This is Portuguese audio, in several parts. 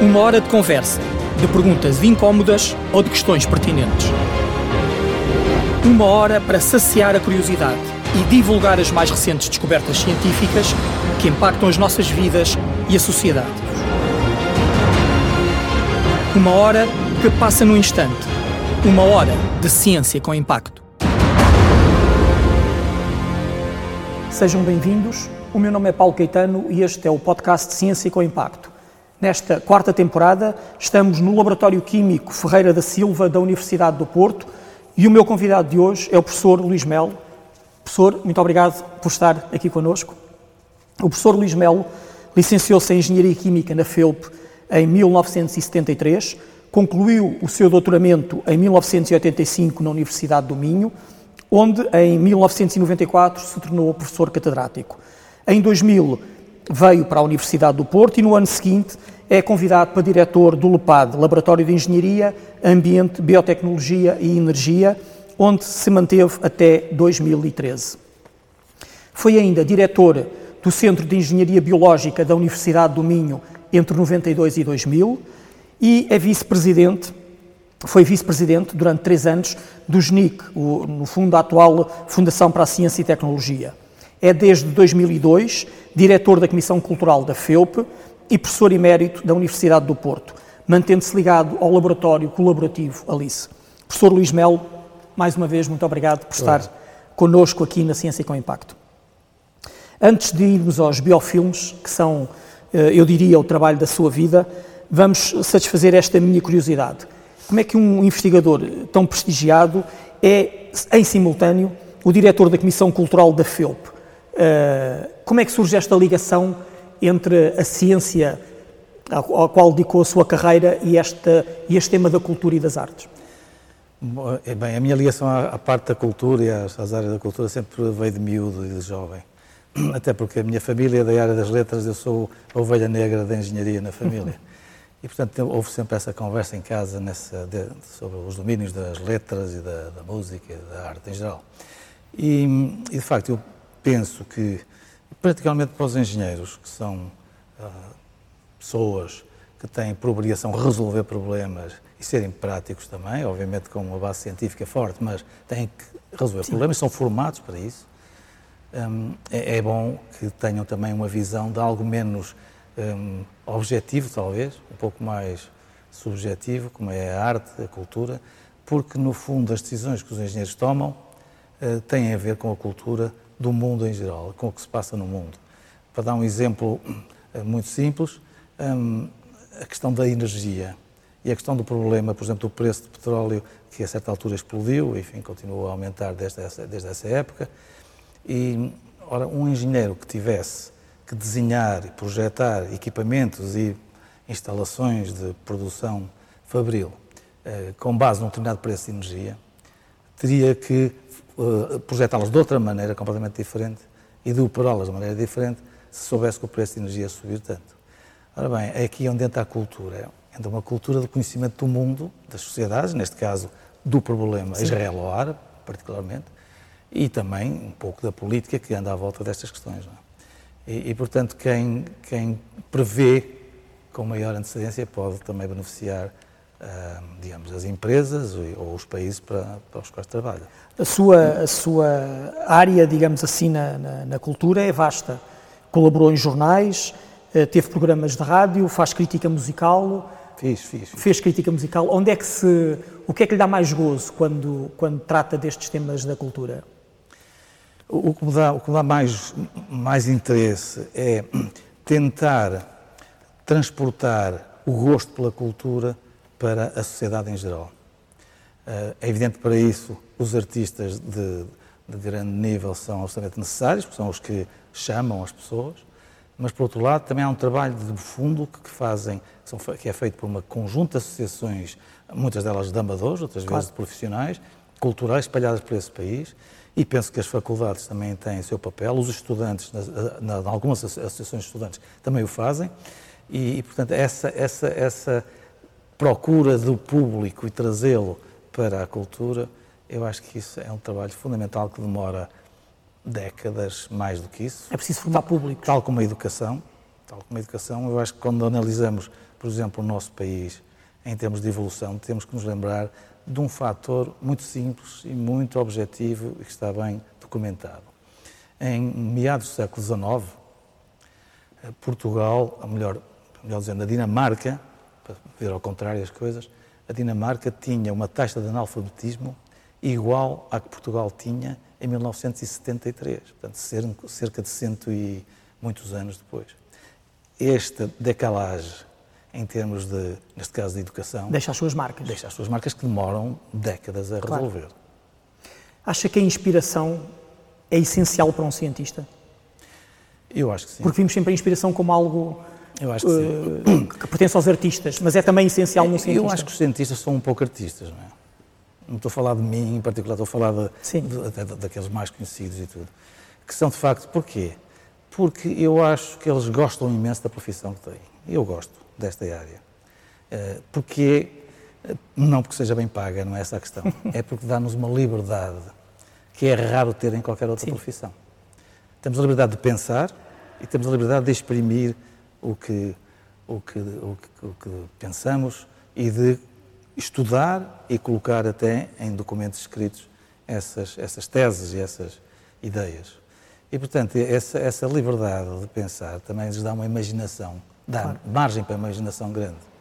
Uma hora de conversa, de perguntas incómodas ou de questões pertinentes. Uma hora para saciar a curiosidade e divulgar as mais recentes descobertas científicas que impactam as nossas vidas e a sociedade. Uma hora que passa no instante. Uma hora de ciência com impacto. Sejam bem-vindos. O meu nome é Paulo Caetano e este é o podcast Ciência com Impacto. Nesta quarta temporada, estamos no Laboratório Químico Ferreira da Silva da Universidade do Porto e o meu convidado de hoje é o professor Luís Melo. Professor, muito obrigado por estar aqui conosco. O professor Luís Melo licenciou-se em Engenharia Química na FEUP em 1973, concluiu o seu doutoramento em 1985 na Universidade do Minho, onde em 1994 se tornou professor catedrático. Em 2000 veio para a Universidade do Porto e no ano seguinte é convidado para diretor do LEPAD, Laboratório de Engenharia, Ambiente, Biotecnologia e Energia, onde se manteve até 2013. Foi ainda diretor do Centro de Engenharia Biológica da Universidade do Minho entre 92 e 2000 e é vice-presidente, foi vice-presidente durante três anos do GNIC, o, no fundo a atual Fundação para a Ciência e Tecnologia. É desde 2002 diretor da Comissão Cultural da FEUP e professor emérito da Universidade do Porto, mantendo-se ligado ao laboratório colaborativo Alice. Professor Luís Melo, mais uma vez, muito obrigado por estar connosco aqui na Ciência com Impacto. Antes de irmos aos biofilmes, que são, eh, eu diria, o trabalho da sua vida, vamos satisfazer esta minha curiosidade. Como é que um investigador tão prestigiado é, em simultâneo, o diretor da Comissão Cultural da FEUP? Eh, como é que surge esta ligação entre a ciência ao qual dedicou a sua carreira e, esta, e este tema da cultura e das artes? É bem, a minha ligação à, parte da cultura e às, às, áreas da cultura sempre veio de miúdo e de jovem. Até porque a minha família é da área das letras, eu sou a ovelha negra da engenharia na família. E, portanto, houve sempre essa conversa em casa nessa, de, sobre os domínios das letras e da, da música e da arte em geral. E, e, de facto, eu penso que, particularmente para os engenheiros, que são uh, pessoas que têm por obrigação resolver problemas e serem práticos também, obviamente com uma base científica forte, mas têm que resolver Sim. problemas, são formados para isso. Um, é, é, bom que tenham também uma visão de algo menos um, objetivo, talvez, um pouco mais subjetivo, como é a arte, a cultura, porque no fundo as decisões que os engenheiros tomam uh, têm a ver com a cultura do mundo em geral, com o que se passa no mundo. Para dar um exemplo eh, muito simples, hum, a questão da energia e a questão do problema, por exemplo, do preço de petróleo, que a certa altura explodiu, enfim, continua a aumentar desde essa, desde essa época. E, ora, um engenheiro que tivesse que desenhar e projetar equipamentos e instalações de produção fabril eh, com base num determinado preço de energia, teria que uh, projetá-las de outra maneira, completamente diferente, e de operá-las de maneira diferente, se soubesse que o preço de energia ia subir tanto. Ora bem, é aqui onde entra a cultura. Entra uma cultura do conhecimento do mundo, das sociedades, neste caso do problema israelo-árabe, particularmente, e também um pouco da política que anda à volta destas questões. É? E, e, portanto, quem, quem prevê com maior antecedência pode também beneficiar digamos, as empresas ou os países para, para os quais trabalha. A sua, a sua área, digamos assim, na, na, na cultura é vasta. Colaborou em jornais, eh, teve programas de rádio, faz crítica musical. Fiz, fiz, fiz. Fez crítica musical. Onde é que se, o que é que lhe dá mais gozo quando, quando trata destes temas da cultura? O que me dá, o que me dá mais, mais interesse é tentar transportar o gosto pela cultura para a sociedade em geral. Eh, é evidente que para isso os artistas de, de grande nível são absolutamente necessários, porque são os que chamam as pessoas, mas por outro lado também há um trabalho de fundo que fazem, que é feito por uma conjunto de associações, muitas delas de amadores, outras claro. vezes de profissionais, culturais espalhadas por esse país, e penso que as faculdades também têm o seu papel, os estudantes, em algumas associações de estudantes também o fazem, e, e portanto essa, essa, essa procura do público e trazê-lo para a cultura, eu acho que isso é um trabalho fundamental que demora décadas, mais do que isso. É preciso formar público. Tal como a educação, tal como a educação, eu acho que quando analisamos, por por exemplo, o nosso país, em termos de evolução, temos que nos lembrar de um fator muito simples e muito objetivo e que está bem documentado. Em meados do século XIX, eh, Portugal, ou melhor, melhor dizendo, a Dinamarca, para ver ao contrário as coisas, a Dinamarca tinha uma taxa de analfabetismo igual à que Portugal tinha em 1973, portanto, cerca de cento e muitos anos depois. Esta decalagem em termos de, neste caso, de educação. Deixa as suas marcas. Deixa as suas marcas que demoram décadas a claro. resolver. Acha que a inspiração é essencial para um cientista? Eu acho que sim. Porque vimos sempre a inspiração como algo eu acho que, uh, que pertence aos artistas, mas é também essencial no cientista. Eu acho que os cientistas são um pouco artistas, não é? Não estou a falar de mim em particular, estou a falar de, de, de, daqueles mais conhecidos e tudo. Que são de facto, porquê? Porque eu acho que eles gostam imenso da profissão que têm. Eu gosto desta área. Eh, porque, não porque seja bem paga, não é essa a questão, é porque dá-nos uma liberdade que é raro ter em qualquer outra Sim. profissão. Temos a liberdade de pensar e temos a liberdade de exprimir o que, o que, o que, o que pensamos e de estudar e colocar até em documentos escritos essas, essas teses e essas ideias. E, portanto, essa, essa liberdade de pensar também nos dá uma imaginação dá claro. margem para a imaginação grande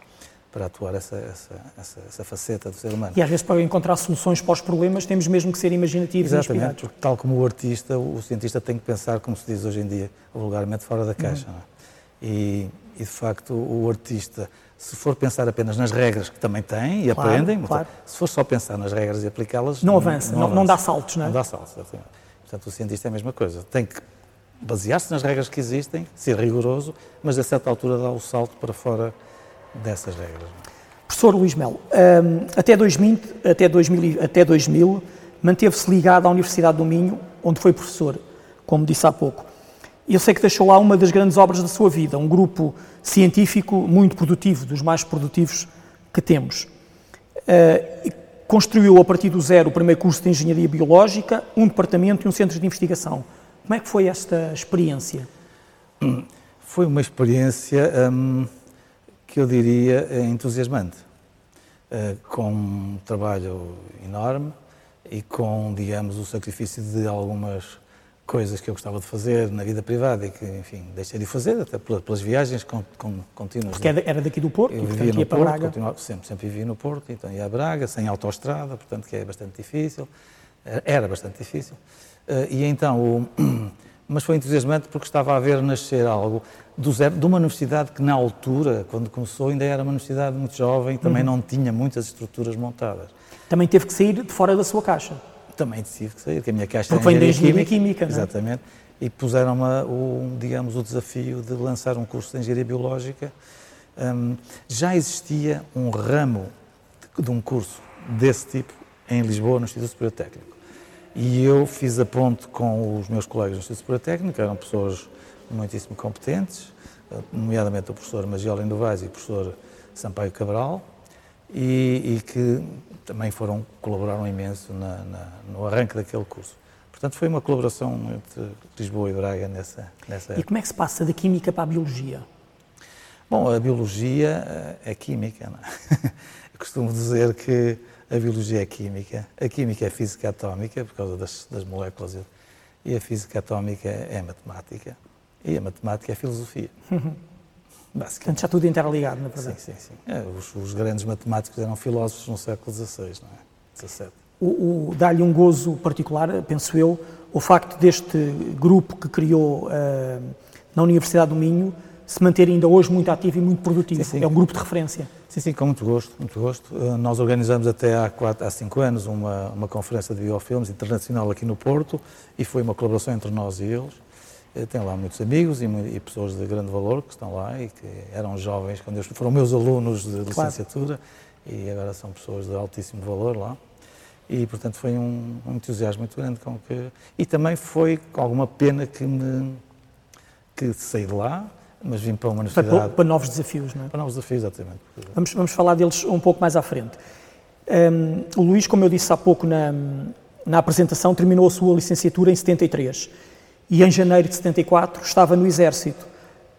para atuar essa, essa, essa, essa, faceta do ser humano. E às vezes para encontrar soluções para os problemas temos mesmo que ser imaginativos Exatamente, e inspirados. tal como o artista, o cientista tem que pensar, como se diz hoje em dia, vulgarmente fora da caixa. Uhum. E, e, de facto o artista, se for pensar apenas nas regras que também tem e claro, aprendem, claro. se for só pensar nas regras e aplicá-las... Não, não, avança, não, não, avança, não dá saltos, não é? Não dá saltos, exatamente. Portanto, o cientista é a mesma coisa. Tem que basear-se nas regras que existem, ser rigoroso, mas a certa altura dar o salto para fora dessas regras. Professor Luís Melo, hum, até 2000, até 2000, até 2000 manteve-se ligado à Universidade do Minho, onde foi professor, como disse há pouco. Eu sei que deixou lá uma das grandes obras da sua vida, um grupo científico muito produtivo, dos mais produtivos que temos. Uh, construiu a partir do zero o primeiro curso de Engenharia Biológica, um departamento e um centro de investigação. Como é que foi esta experiência? Foi uma experiência hum, que eu diria entusiasmante, uh, com um trabalho enorme e com, digamos, o sacrifício de algumas coisas que eu gostava de fazer na vida privada e que, enfim, deixei de fazer, até pelas viagens contínuas. Porque era daqui do Porto, eu vivia no Porto, continuava, sempre, sempre vivi no Porto, então ia a Braga, sem autoestrada, portanto que é bastante difícil, era bastante difícil. Eh, e então, o, mas foi entusiasmante porque estava a ver nascer algo do zero, de uma universidade que na altura, quando começou, ainda era uma universidade muito jovem, também uhum. não tinha muitas estruturas montadas. Também teve que sair de fora da sua caixa. Também tive que sair, que a minha caixa porque era engenharia química, química não é? Exatamente. E puseram o, digamos, o desafio de lançar um curso de engenharia biológica. Um, já existia um ramo de, de um curso desse tipo em Lisboa, no Instituto Superior Técnico. E eu fiz a ponte com os meus colegas do Instituto Superior Técnico, eram pessoas muitíssimo competentes, nomeadamente o professor Magiola Indovais e o professor Sampaio Cabral, e, e, que também foram, colaboraram imenso na, na, no arranque daquele curso. Portanto, foi uma colaboração entre Lisboa e Braga nessa, nessa época. E como é que se passa da química para a biologia? Bom, a biologia eh, é química. Não é? Eu costumo dizer que a biologia é química, a química é física atómica, por causa das, das moléculas, e a física atómica é matemática, e a matemática é filosofia. Basicamente. Portanto, está tudo interligado, na verdade. Sim, sim, sim. É, os, os, grandes matemáticos eram filósofos no século XVI, não é? XVII. O, o Dá-lhe um gozo particular, penso eu, o facto deste grupo que criou uh, na Universidade do Minho se manter ainda hoje muito ativo e muito produtivo. Sim, sim. É um grupo de referência. Sim, sim, com muito gosto, muito gosto. Eh, nós organizamos até há, quatro, há cinco anos uma, uma conferência de biofilmes internacional aqui no Porto e foi uma colaboração entre nós e eles. Eh, tem lá muitos amigos e, e, pessoas de grande valor que estão lá e que eram jovens quando eu, foram meus alunos de, claro. licenciatura e agora são pessoas de altíssimo valor lá. E, portanto, foi um, um entusiasmo muito grande com que... E também foi com alguma pena que me que saí de lá, mas vim para uma universidade... Para, para, novos desafios, não é? Para novos desafios, exatamente. Vamos, vamos falar deles um pouco mais à frente. Um, o Luís, como eu disse há pouco na, na apresentação, terminou a sua licenciatura em 73 e em janeiro de 74 estava no Exército.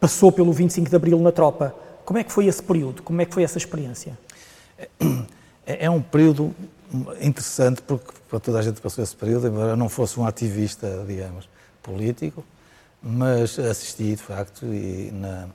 Passou pelo 25 de Abril na tropa. Como é que foi esse período? Como é que foi essa experiência? É, é um período interessante porque para toda a gente passou esse período, embora não fosse um ativista, digamos, político, mas assisti de facto e na,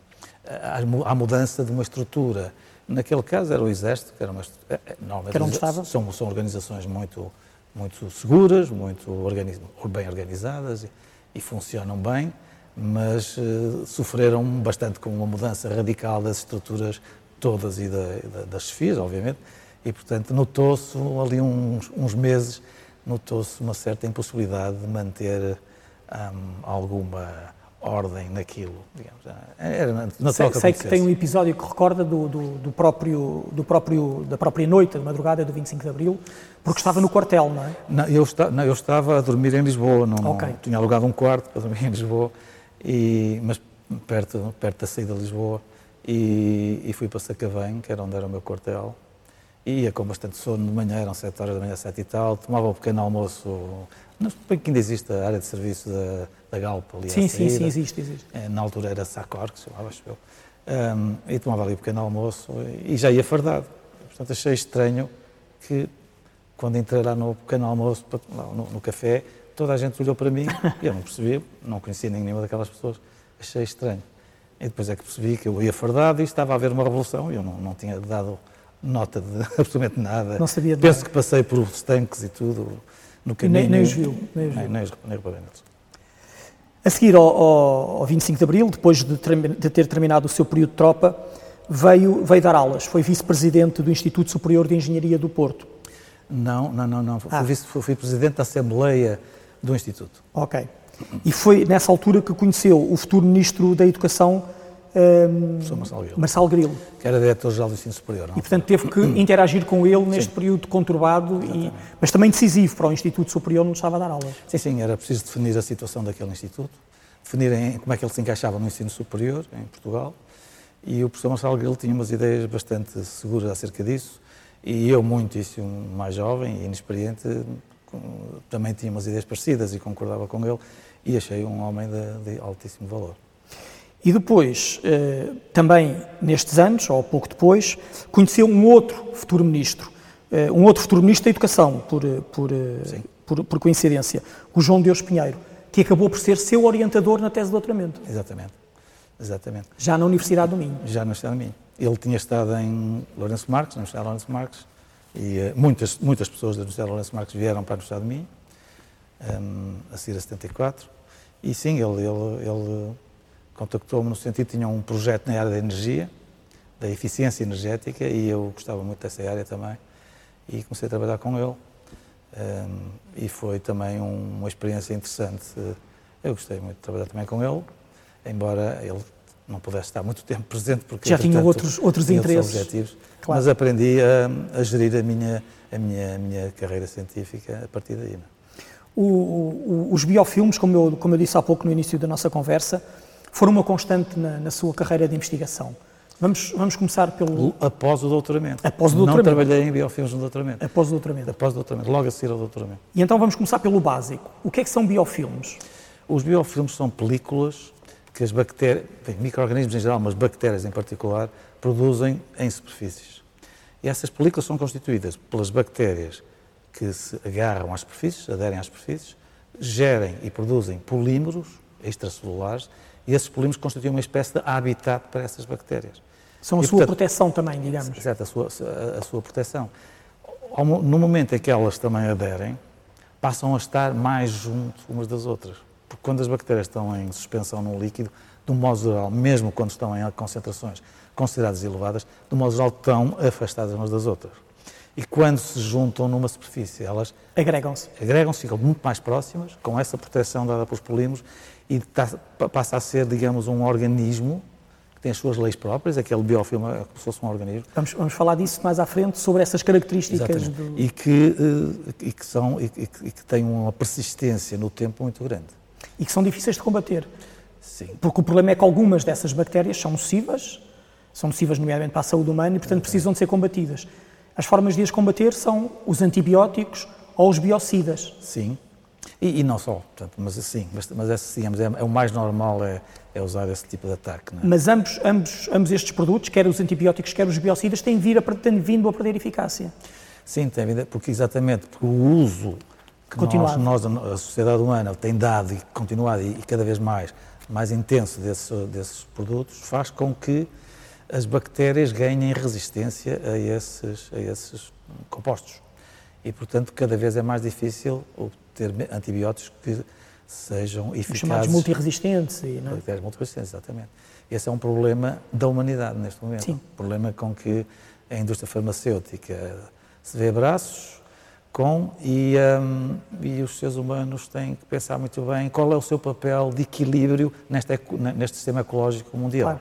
à, mudança de uma estrutura. Naquele caso era o Exército, que era uma é, é, normalmente era estava? São, são organizações muito muito seguras, muito organiz, bem organizadas e, e, funcionam bem, mas uh, sofreram bastante com uma mudança radical das estruturas todas e da, da, das chefias, obviamente, e, portanto, notou-se ali uns, uns meses, notou-se uma certa impossibilidade de manter um, alguma ordem naquilo, digamos. Era na sei, sei que tem um episódio que recorda do, do, do, próprio, do próprio, da própria noite, de madrugada do 25 de Abril, porque estava no quartel, não é? Não, eu, está, não, eu estava a dormir em Lisboa, não, okay. não, tinha alugado um quarto para dormir em Lisboa, e, mas perto, perto da saída de Lisboa, e, e fui para Sacavém, que era onde era o meu quartel, ia com bastante sono de manhã, eram 7 horas da manhã, 7 e tal, tomava um pequeno almoço, não sei que ainda existe a área de serviço da, da Galp ali Sim, sim, sim, existe, existe. Eh, na altura era Sacor, que se chamava, acho eu. Um, e tomava ali um pequeno almoço e já ia fardado. Portanto, achei estranho que, quando entrei lá no pequeno almoço, no, no café, toda a gente olhou para mim e eu não percebi, não conhecia nenhuma daquelas pessoas, achei estranho. E depois é que percebi que eu ia fardado e estava a haver uma revolução e eu não, não tinha dado nota de absolutamente nada. Não sabia de Penso nada. que passei por os tanques e tudo no caminho. Nem, nem os viu. Nem os viu. Nem, nem, nem reparei neles. A seguir ao, ao, 25 de Abril, depois de, de, ter terminado o seu período de tropa, veio, veio dar aulas. Foi vice-presidente do Instituto Superior de Engenharia do Porto. Não, não, não. não. Ah. Fui, fui, fui presidente da Assembleia do Instituto. Ok. E foi nessa altura que conheceu o futuro Ministro da Educação, um, Marcelo Grilo. Grilo. Que era diretor-geral do ensino superior. Não? E, portanto, teve que interagir com ele neste sim. período conturbado, e, mas também decisivo para o Instituto Superior onde estava a dar aulas. Sim, sim, era preciso definir a situação daquele instituto, definir em, como é que ele se encaixava no ensino superior em Portugal, e o professor Marcelo Grilo tinha umas ideias bastante seguras acerca disso, e eu, muitíssimo mais jovem e inexperiente, também tinha umas ideias parecidas e concordava com ele, e achei um homem de, de altíssimo valor. E depois, eh, também nestes anos, ou pouco depois, conheceu um outro futuro ministro, eh, um outro futuro ministro da Educação, por, eh, por, por, por, coincidência, o João Deus Pinheiro, que acabou por ser seu orientador na tese de doutoramento. Exatamente. Exatamente. Já na Universidade do Minho. Já na Universidade do Minho. Ele tinha estado em Lourenço Marques, na Universidade de Lourenço Marques, e muitas, muitas pessoas da Universidade de Lourenço Marques vieram para a Universidade do Minho, um, ehm, a seguir a 74, e sim, ele, ele, ele contactou-me no sentido que tinha um projeto na área da energia, da eficiência energética, e eu gostava muito dessa área também, e comecei a trabalhar com ele. Um, e foi também um, uma experiência interessante. Eu gostei muito de trabalhar também com ele, embora ele não pudesse estar muito tempo presente porque já tinha outros outros tinha interesses, outros objetivos, claro. mas aprendi a, a, gerir a minha a minha a minha carreira científica a partir daí. O, o, os biofilmes, como eu como eu disse há pouco no início da nossa conversa, foram uma constante na, na sua carreira de investigação. Vamos, vamos começar pelo. Após o doutoramento. Após o doutoramento. Não trabalhei em biofilmes no doutoramento. Após o doutoramento. Após o doutoramento, logo a seguir ao doutoramento. E então vamos começar pelo básico. O que é que são biofilmes? Os biofilmes são películas que as bactérias, micro-organismos em geral, mas bactérias em particular, produzem em superfícies. E essas películas são constituídas pelas bactérias que se agarram às superfícies, aderem às superfícies, gerem e produzem polímeros extracelulares e esses polímeros constituem uma espécie de habitat para essas bactérias. São a e, sua portanto, proteção também, digamos. Exato, a sua, a, a sua proteção. No momento em que elas também aderem, passam a estar mais junto umas das outras. Porque quando as bactérias estão em suspensão no líquido, de um modo geral, mesmo quando estão em concentrações consideradas elevadas, de um modo geral estão afastadas umas das outras. E quando se juntam numa superfície, elas agregam-se. Agregam-se, ficam muito mais próximas, com essa proteção dada pelos polímeros, e tá, passa a ser, digamos, um organismo que tem as suas leis próprias, aquele biofilme é como se fosse um organismo. Vamos, vamos falar disso mais à frente, sobre essas características. Do... E, que, eh, e, que são, e, que, e que têm uma persistência no tempo muito grande. E que são difíceis de combater. Sim. Porque o problema é que algumas dessas bactérias são nocivas, são nocivas nomeadamente para a saúde humana e, portanto, precisam de ser combatidas. As formas de as combater são os antibióticos ou os biocidas. Sim. E, e não só, portanto, mas sim, mas, mas esse, digamos, é, é, o mais normal é, é, usar esse tipo de ataque. É? Mas ambos, ambos, ambos estes produtos, quer os antibióticos, quer os biocidas, têm, vir a, têm vindo a perder eficácia. Sim, tem vindo, porque exatamente porque o uso que nós, nós, a sociedade humana tem dado e continuado e, e cada vez mais, mais intenso desse, desses produtos, faz com que as bactérias ganhem resistência a esses, a esses compostos. E, portanto, cada vez é mais difícil obter antibióticos que sejam eficazes. Os chamados multiresistentes. E, não é? multiresistentes, exatamente. Esse é um problema da humanidade neste momento. Sim. Um problema com que a indústria farmacêutica se vê braços com e, um, e os seres humanos têm que pensar muito bem qual é o seu papel de equilíbrio neste, neste sistema ecológico mundial. Claro.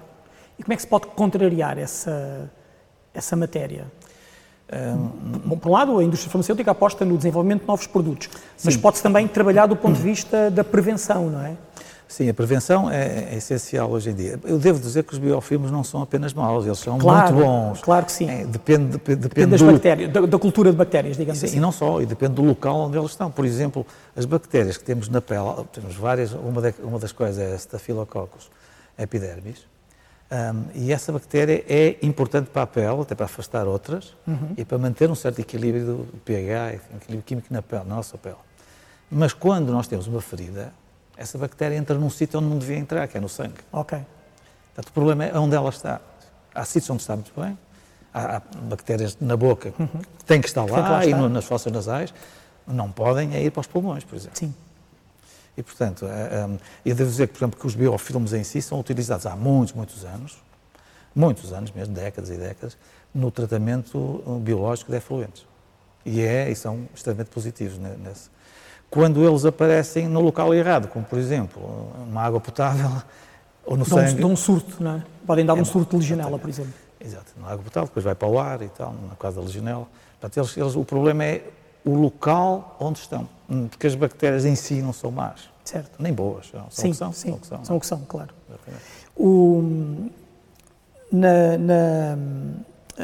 E como é que se pode contrariar essa, essa matéria? Bom, por um lado, a indústria farmacêutica aposta no desenvolvimento de novos produtos, mas pode-se também trabalhar do ponto de vista da prevenção, não é? Sim, a prevenção é, é, essencial hoje em dia. Eu devo dizer que os biofilmes não são apenas maus, eles são claro, muito bons. Claro que sim. É, depende, depende, depende, das do... bactérias, da, da, cultura de bactérias, digamos sim, assim. E não só, e depende do local onde elas estão. Por exemplo, as bactérias que temos na pele, temos várias, uma, de, uma das quais é a Staphylococcus epidermis, um, e essa bactéria é importante para a pele, até para afastar outras, uhum. e para manter um certo equilíbrio do pH, equilíbrio químico na pele, na nossa pele. Mas quando nós temos uma ferida, essa bactéria entra num sítio onde não devia entrar, que é no sangue. Ok. Portanto, o problema é onde ela está. Há sítios onde está muito bem, há, há bactérias na boca uhum. que têm que estar lá, lá e no, nas fossas nasais, não podem é ir para os pulmões, por exemplo. Sim. E, portanto, é, é, eu devo dizer, por exemplo, que os biofilmes em si são utilizados há muitos, muitos anos, muitos anos mesmo, décadas e décadas, no tratamento biológico de efluentes. E, é, e são extremamente positivos nesse. Quando eles aparecem no local errado, como, por exemplo, uma água potável ou no dão, sangue... Dão um surto, não é? Podem dar é, um surto de legionela, por exemplo. Exato, na água potável, depois vai para o ar e tal, no caso da legionela. Portanto, eles, eles, o problema é o local onde estão. Hum, porque as bactérias em si não são más. Certo. Nem boas. São, sim, são. Sim, são o que são, são, o que são claro. O, na, na,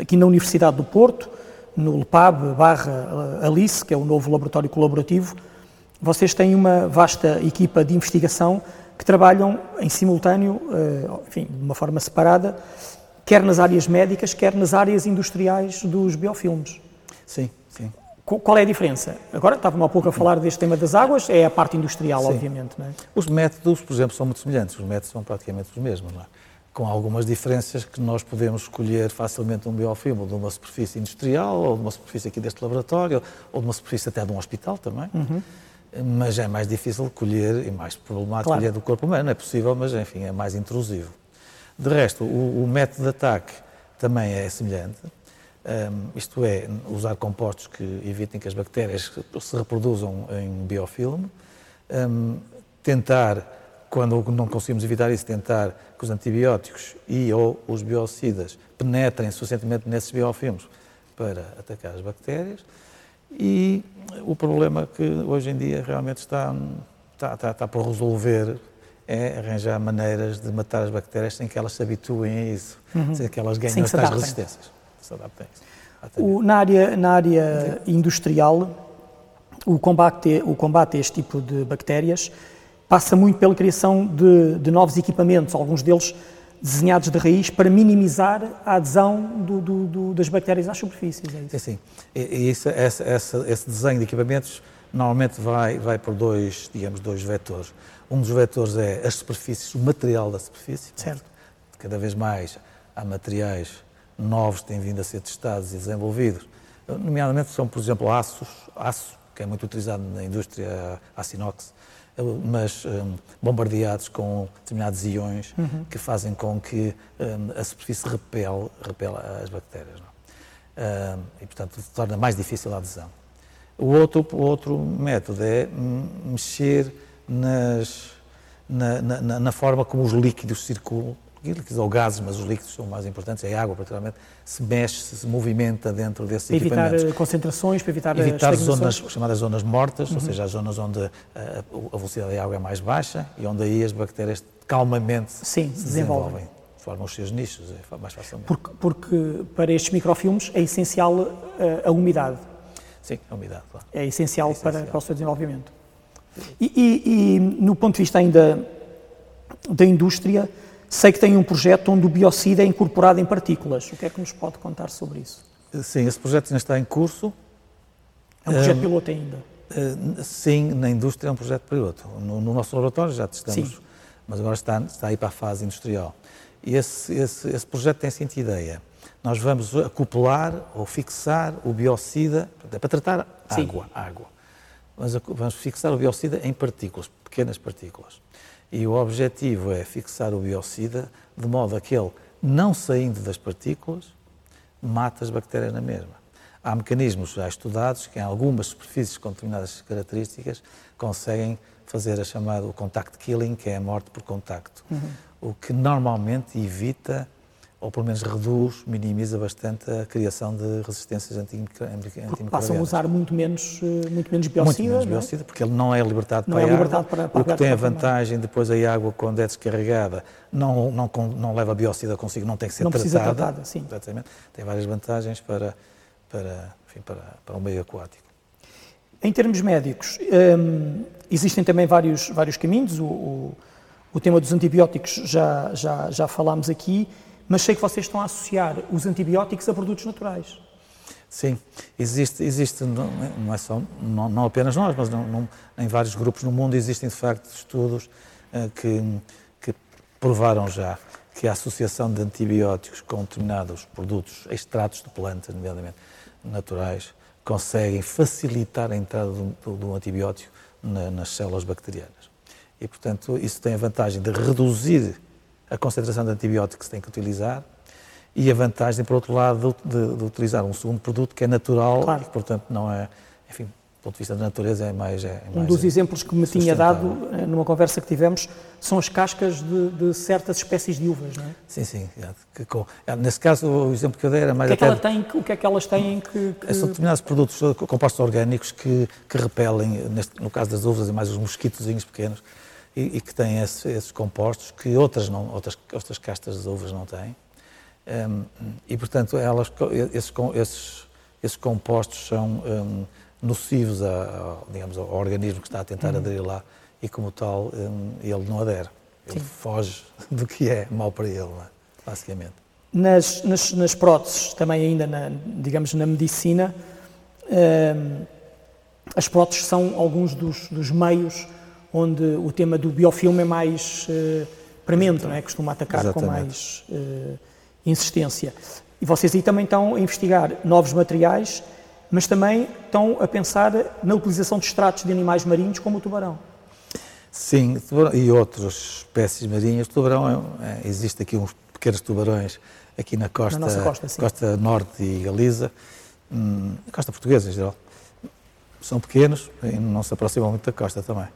aqui na Universidade do Porto, no LPAB barra Alice, que é o novo laboratório colaborativo, vocês têm uma vasta equipa de investigação que trabalham em simultâneo, eh, enfim, de uma forma separada, quer nas áreas médicas, quer nas áreas industriais dos biofilmes. Sim, sim. Qual é a diferença? Agora estávamos há pouco a falar deste tema das águas, é a parte industrial, Sim. obviamente. É? Os métodos, por exemplo, são muito semelhantes, os métodos são praticamente os mesmos, é? com algumas diferenças que nós podemos escolher facilmente um biofilme de uma superfície industrial, ou de uma superfície aqui deste laboratório, ou de uma superfície até de um hospital também. Uhum. Mas é mais difícil colher e mais problemático claro. colher do corpo humano. É possível, mas enfim, é mais intrusivo. De resto, o, o método de ataque também é semelhante. Um, isto é, usar compostos que evitem que as bactérias se reproduzam em biofilme, um, tentar, quando não conseguimos evitar isso, tentar que os antibióticos e ou os biocidas penetrem suficientemente nesses biofilmes para atacar as bactérias. E o problema que hoje em dia realmente está, está, está, está por resolver é arranjar maneiras de matar as bactérias sem que elas se habituem a isso, uhum. sem que elas ganhem as tais resistências se adaptem. O, na, área, na área industrial, o combate, o combate a este tipo de bactérias passa muito pela criação de, de novos equipamentos, alguns deles desenhados de raiz para minimizar a adesão do, do, do, das bactérias às superfícies. É isso? É sim. E, isso, esse, esse, esse, desenho de equipamentos normalmente vai, vai por dois, digamos, dois vetores. Um dos vetores é as superfícies, o material da superfície. Certo. Cada vez mais há materiais novos têm vindo a ser testados e desenvolvidos, nomeadamente são, por exemplo, aços, aço, que é muito utilizado na indústria aço inox, mas um, bombardeados com determinados íons uhum. que fazem com que um, a superfície repele, repele as bactérias. Um, e, portanto, torna mais difícil a adesão. O outro, o outro método é mexer nas, na, na, na, forma como os líquidos circulam líquidos ou gases, mas os líquidos são mais importantes, é a água, particularmente, se mexe, se movimenta dentro desses para equipamentos. Evitar concentrações, para evitar Evitar zonas, chamadas zonas mortas, uhum. ou seja, as zonas onde a, a, velocidade da água é mais baixa e onde aí as bactérias calmamente Sim, se desenvolvem. Formam os seus nichos é mais facilmente. Porque, porque para estes microfilmes é essencial a, a umidade. Sim, a umidade, claro. É essencial, é essencial. Para, para o seu desenvolvimento. E, e, e, no ponto de vista ainda da indústria, sei que tem um projeto onde o biocida é incorporado em partículas. O que é que nos pode contar sobre isso? Sim, esse projeto ainda está em curso. É um projeto um, piloto ainda? Uh, sim, na indústria é um projeto piloto. No, no nosso laboratório já testamos, sim. mas agora está, está aí para a fase industrial. E esse, esse, esse projeto tem a seguinte ideia. Nós vamos acoplar ou fixar o biocida, é para tratar sim. água, água. Mas vamos fixar o biocida em partículas, pequenas partículas. E o objetivo é fixar o biocida de modo a que ele, não saindo das partículas, mata as bactérias na mesma. Há mecanismos já estudados que em algumas superfícies com determinadas características conseguem fazer a chamada o contact killing, que é a morte por contacto, uhum. o que normalmente evita ou pelo menos reduz, minimiza bastante a criação de resistências antimicrobianas. Passam a usar muito menos, eh, muito menos biocida, muito menos é? biocida porque ele não é libertado não para é a libertado água, para, para o que tem a vantagem, depois a água quando é descarregada não, não, não leva biocida consigo, não tem que ser não tratada. Precisa tratada sim. Exatamente. Tem várias vantagens para, para, enfim, para, para o meio aquático. Em termos médicos, hum, existem também vários, vários caminhos, o, o, o tema dos antibióticos já, já, já falámos aqui, mas sei que vocês estão a associar os antibióticos a produtos naturais. Sim, existe, existe não, é só, não, não apenas nós, mas não, não, em vários grupos no mundo existem de facto estudos uh, que, que provaram já que a associação de antibióticos com determinados produtos, extratos de plantas, nomeadamente naturais, conseguem facilitar a entrada do, do antibiótico na, nas células bacterianas. E, portanto, isso tem a vantagem de reduzir a concentração de antibióticos que se tem que utilizar e a vantagem, por outro lado, de, de utilizar um segundo produto que é natural claro. e portanto, não é, enfim, do ponto de vista da natureza, é mais. É, um dos exemplos que me tinha dado eh, numa conversa que tivemos são as cascas de, de certas espécies de uvas, não é? Sim, sim. Que, com, é, nesse caso, o exemplo que eu dei era mais. O que é que, ela tem, o que, é que elas têm que. que... São determinados produtos compostos orgânicos que, que repelem, neste, no caso das uvas, é mais os mosquitozinhos pequenos e, e que têm esse, esses compostos que outras, não, outras, outras castas de uvas não têm. Um, e, portanto, elas, esses, esses, esses compostos são um, nocivos a, a, digamos, ao organismo que está a tentar uhum. aderir lá e, como tal, um, ele não adere. Ele Sim. foge do que é mau para ele, é? basicamente. Nas, nas, nas, próteses, também ainda, na, digamos, na medicina, as próteses são alguns dos, dos meios onde o tema do biofilme é mais uh, premente, não é? costuma atacar Exatamente. com mais uh, insistência. E vocês aí também estão a investigar novos materiais, mas também estão a pensar na utilização de extratos de animais marinhos como o tubarão. Sim, e outras espécies marinhas. tubarão, é, é, existe aqui uns pequenos tubarões aqui na costa, na costa, costa, norte e Galiza, hum, costa portuguesa em geral. São pequenos e não se aproximam muito da costa também.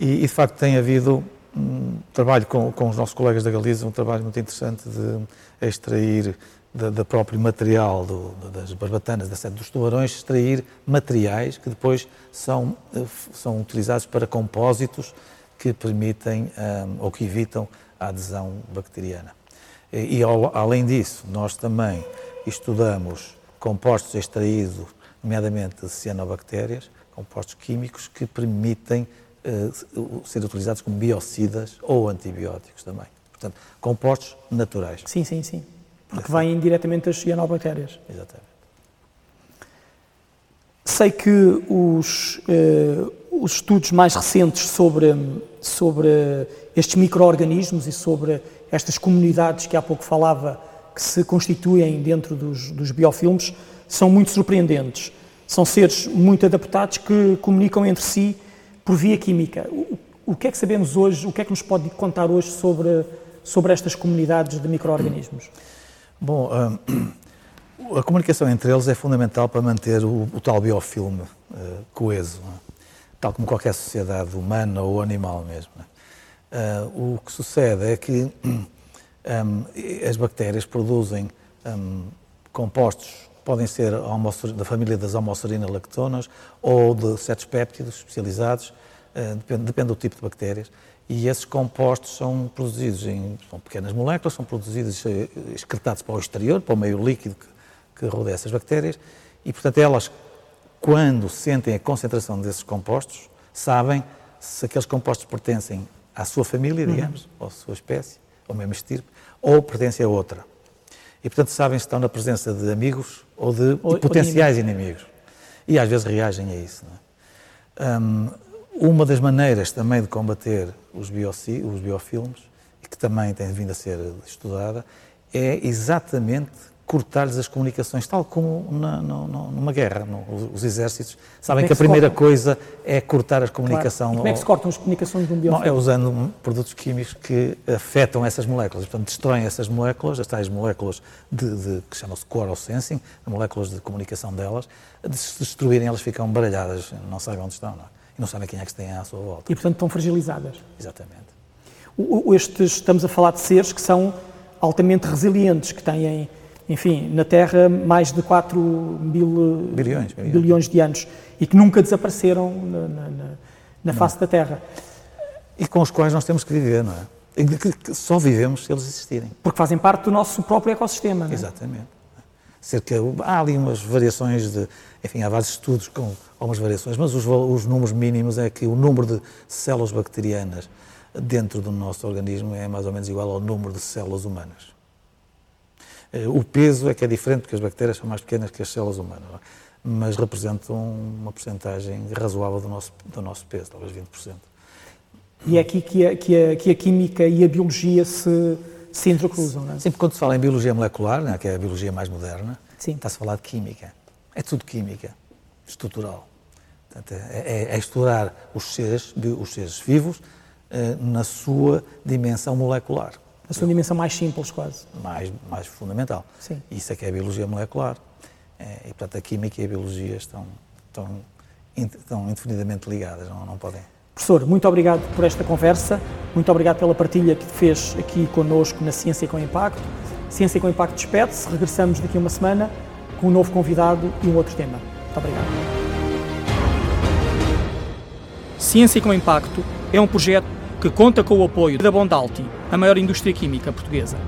E, e, de facto tem havido um trabalho com, com os nossos colegas da Galiza, um trabalho muito interessante de extrair da, próprio material do, das barbatanas, da sede dos tubarões, extrair materiais que depois são, eh, são utilizados para compósitos que permitem um, ou que evitam a adesão bacteriana. E, e ao, além disso, nós também estudamos compostos extraídos, nomeadamente de cianobactérias, compostos químicos que permitem uh, ser utilizados como biocidas ou antibióticos também. Portanto, compostos naturais. Sim, sim, sim. Porque é vêm diretamente das cianobactérias. Exatamente. Sei que os, uh, os estudos mais recentes sobre, sobre estes micro-organismos e sobre estas comunidades que há pouco falava que se constituem dentro dos, dos biofilmes são muito surpreendentes. São seres muito adaptados que comunicam entre si por via química. O, o que é que sabemos hoje, o que é que nos pode contar hoje sobre, sobre estas comunidades de micro-organismos? Bom, um, a comunicação entre eles é fundamental para manter o, o tal biofilme uh, coeso, é? tal como qualquer sociedade humana ou animal mesmo. Uh, o que sucede é que um, as bactérias produzem um, compostos podem ser da família das homoserina-lactonas ou de certos péptidos especializados, eh, depende, depende, do tipo de bactérias. E esses compostos são produzidos em são pequenas moléculas, são produzidos, eh, excretados para o exterior, para o meio líquido que, que rodeia essas bactérias, e, portanto, elas, quando sentem a concentração desses compostos, sabem se aqueles compostos pertencem à sua família, digamos, uhum. ou à sua espécie, ou mesmo estirpe, ou pertencem a outra. E, portanto, sabem se estão na presença de amigos ou de, ou, de potenciais ou de inimigos. E às vezes reagem a isso. É? Um, uma das maneiras também de combater os, bioci, os biofilmes, e que também tem vindo a ser estudada, é exatamente cortar-lhes as comunicações, tal como na, no, numa guerra. No, os exércitos sabem é que, a primeira cortam? coisa é cortar a comunicação. Claro. como é que se cortam as comunicações de um biofilme? É usando produtos químicos que afetam essas moléculas, portanto, destroem essas moléculas, as tais moléculas de, de que chamam-se core sensing, moléculas de comunicação delas, de se destruírem elas ficam baralhadas, não sabem onde estão, não é? e não sabem quem é que têm à sua volta. E, portanto, estão fragilizadas. Exatamente. O, estes, estamos a falar de seres que são altamente resilientes, que têm enfim, na Terra mais de 4 mil bilhões, bilhões. de anos e que nunca desapareceram na, na, na face da Terra. E com os quais nós temos que viver, não é? E que só vivemos se eles existirem. Porque fazem parte do nosso próprio ecossistema, não é? Exatamente. Cerca, há ali umas variações de, enfim, há vários estudos com algumas variações, mas os, os números mínimos é que o número de células bacterianas dentro do nosso organismo é mais ou menos igual ao número de células humanas. Eh, o peso é que é diferente, porque as bactérias são mais pequenas que as células humanas, é? mas representam uma porcentagem razoável do nosso, do nosso peso, talvez 20%. E é aqui que a, que a, que a química e a biologia se, se entrecruzam, não é? Sempre quando se fala em biologia molecular, né, que é a biologia mais moderna, está-se a falar de química. É tudo química, estrutural. Portanto, é, é, é estudar os seres, os seres vivos eh, na sua dimensão molecular a sua dimensão mais simples, quase. Mais, mais fundamental. Sim. Isso é que é a biologia molecular. É, e, portanto, a química e a biologia estão, estão, estão indefinidamente ligadas, não, não podem. Professor, muito obrigado por esta conversa, muito obrigado pela partilha que fez aqui connosco na Ciência com Impacto. Ciência com Impacto despede-se, regressamos daqui a uma semana com um novo convidado e um outro tema. Muito obrigado. Ciência com Impacto é um projeto que conta com o apoio da Bondalti, a maior indústria química portuguesa.